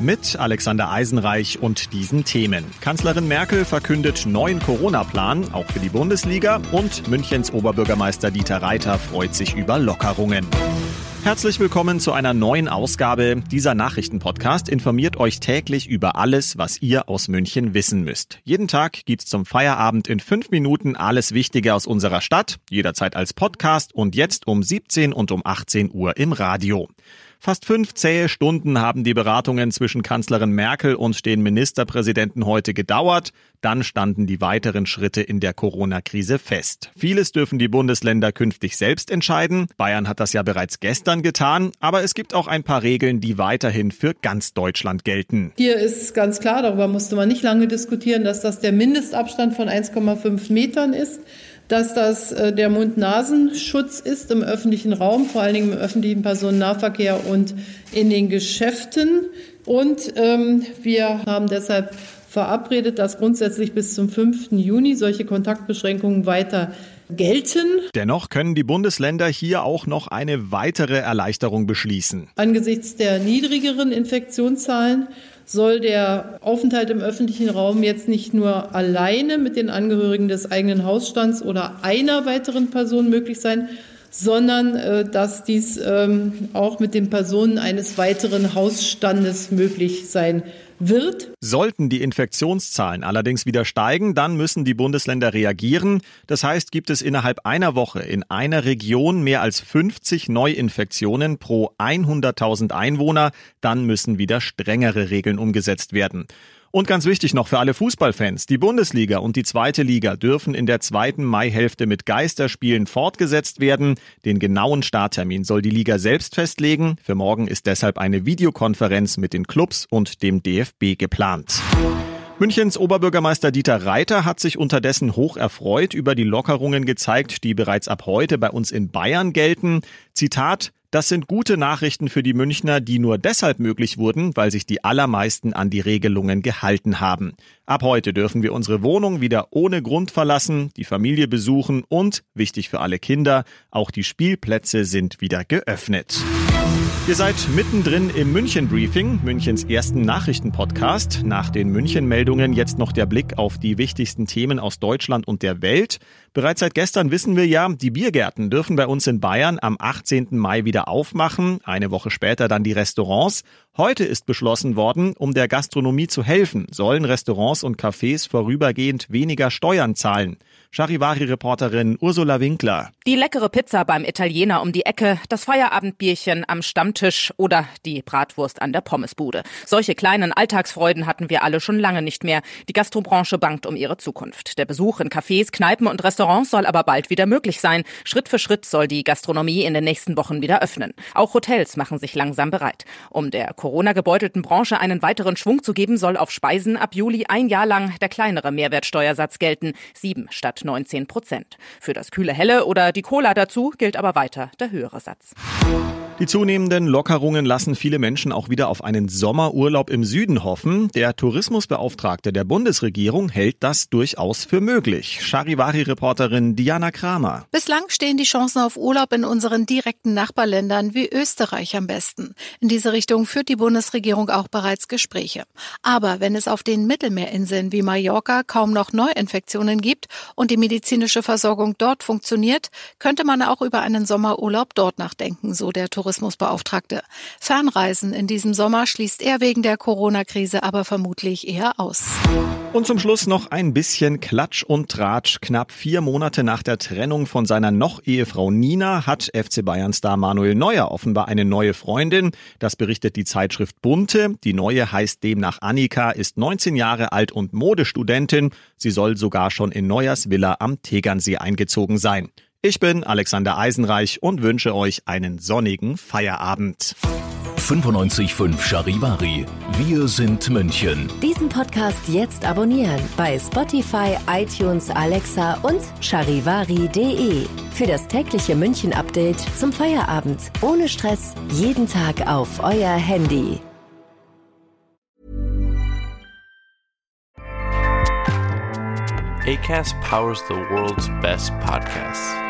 mit Alexander Eisenreich und diesen Themen. Kanzlerin Merkel verkündet neuen Corona-Plan, auch für die Bundesliga, und Münchens Oberbürgermeister Dieter Reiter freut sich über Lockerungen. Herzlich willkommen zu einer neuen Ausgabe. Dieser Nachrichtenpodcast informiert euch täglich über alles, was ihr aus München wissen müsst. Jeden Tag gibt's zum Feierabend in fünf Minuten alles Wichtige aus unserer Stadt, jederzeit als Podcast und jetzt um 17 und um 18 Uhr im Radio. Fast fünf zähe Stunden haben die Beratungen zwischen Kanzlerin Merkel und den Ministerpräsidenten heute gedauert. Dann standen die weiteren Schritte in der Corona-Krise fest. Vieles dürfen die Bundesländer künftig selbst entscheiden. Bayern hat das ja bereits gestern getan. Aber es gibt auch ein paar Regeln, die weiterhin für ganz Deutschland gelten. Hier ist ganz klar, darüber musste man nicht lange diskutieren, dass das der Mindestabstand von 1,5 Metern ist dass das äh, der Mund-Nasenschutz ist im öffentlichen Raum, vor allen Dingen im öffentlichen Personennahverkehr und in den Geschäften. Und ähm, wir haben deshalb verabredet, dass grundsätzlich bis zum 5. Juni solche Kontaktbeschränkungen weiter gelten. Dennoch können die Bundesländer hier auch noch eine weitere Erleichterung beschließen. Angesichts der niedrigeren Infektionszahlen soll der Aufenthalt im öffentlichen Raum jetzt nicht nur alleine mit den Angehörigen des eigenen Hausstands oder einer weiteren Person möglich sein, sondern äh, dass dies ähm, auch mit den Personen eines weiteren Hausstandes möglich sein wird. Sollten die Infektionszahlen allerdings wieder steigen, dann müssen die Bundesländer reagieren. Das heißt, gibt es innerhalb einer Woche in einer Region mehr als 50 Neuinfektionen pro 100.000 Einwohner, dann müssen wieder strengere Regeln umgesetzt werden. Und ganz wichtig noch für alle Fußballfans, die Bundesliga und die zweite Liga dürfen in der zweiten Maihälfte mit Geisterspielen fortgesetzt werden. Den genauen Starttermin soll die Liga selbst festlegen. Für morgen ist deshalb eine Videokonferenz mit den Clubs und dem DFB geplant. Münchens Oberbürgermeister Dieter Reiter hat sich unterdessen hoch erfreut über die Lockerungen gezeigt, die bereits ab heute bei uns in Bayern gelten. Zitat, das sind gute Nachrichten für die Münchner, die nur deshalb möglich wurden, weil sich die allermeisten an die Regelungen gehalten haben. Ab heute dürfen wir unsere Wohnung wieder ohne Grund verlassen, die Familie besuchen und, wichtig für alle Kinder, auch die Spielplätze sind wieder geöffnet. Ihr seid mittendrin im München Briefing, Münchens ersten Nachrichtenpodcast. Nach den München Meldungen jetzt noch der Blick auf die wichtigsten Themen aus Deutschland und der Welt. Bereits seit gestern wissen wir ja, die Biergärten dürfen bei uns in Bayern am 18. Mai wieder aufmachen, eine Woche später dann die Restaurants. Heute ist beschlossen worden, um der Gastronomie zu helfen, sollen Restaurants und Cafés vorübergehend weniger Steuern zahlen. Charivari-Reporterin Ursula Winkler. Die leckere Pizza beim Italiener um die Ecke, das Feierabendbierchen am Stammtisch oder die Bratwurst an der Pommesbude. Solche kleinen Alltagsfreuden hatten wir alle schon lange nicht mehr. Die Gastrobranche bangt um ihre Zukunft. Der Besuch in Cafés, Kneipen und Restaurants soll aber bald wieder möglich sein. Schritt für Schritt soll die Gastronomie in den nächsten Wochen wieder öffnen. Auch Hotels machen sich langsam bereit. Um der Corona-gebeutelten Branche einen weiteren Schwung zu geben, soll auf Speisen ab Juli ein Jahr lang der kleinere Mehrwertsteuersatz gelten. Sieben statt 19 Prozent. Für das kühle Helle oder die Cola dazu gilt aber weiter der höhere Satz. Die zunehmenden Lockerungen lassen viele Menschen auch wieder auf einen Sommerurlaub im Süden hoffen. Der Tourismusbeauftragte der Bundesregierung hält das durchaus für möglich. Charivari-Reporterin Diana Kramer. Bislang stehen die Chancen auf Urlaub in unseren direkten Nachbarländern wie Österreich am besten. In diese Richtung führt die Bundesregierung auch bereits Gespräche. Aber wenn es auf den Mittelmeerinseln wie Mallorca kaum noch Neuinfektionen gibt und die medizinische Versorgung dort funktioniert, könnte man auch über einen Sommerurlaub dort nachdenken, so der Tourismus Tourismusbeauftragte. Fernreisen in diesem Sommer schließt er wegen der Corona-Krise aber vermutlich eher aus. Und zum Schluss noch ein bisschen Klatsch und Tratsch. Knapp vier Monate nach der Trennung von seiner noch-Ehefrau Nina hat FC Bayern-Star Manuel Neuer offenbar eine neue Freundin. Das berichtet die Zeitschrift Bunte. Die neue heißt demnach Annika, ist 19 Jahre alt und Modestudentin. Sie soll sogar schon in Neuers Villa am Tegernsee eingezogen sein. Ich bin Alexander Eisenreich und wünsche euch einen sonnigen Feierabend. 955 Charivari. Wir sind München. Diesen Podcast jetzt abonnieren bei Spotify, iTunes, Alexa und charivari.de. Für das tägliche München-Update zum Feierabend. Ohne Stress. Jeden Tag auf euer Handy. ACAST powers the world's best podcasts.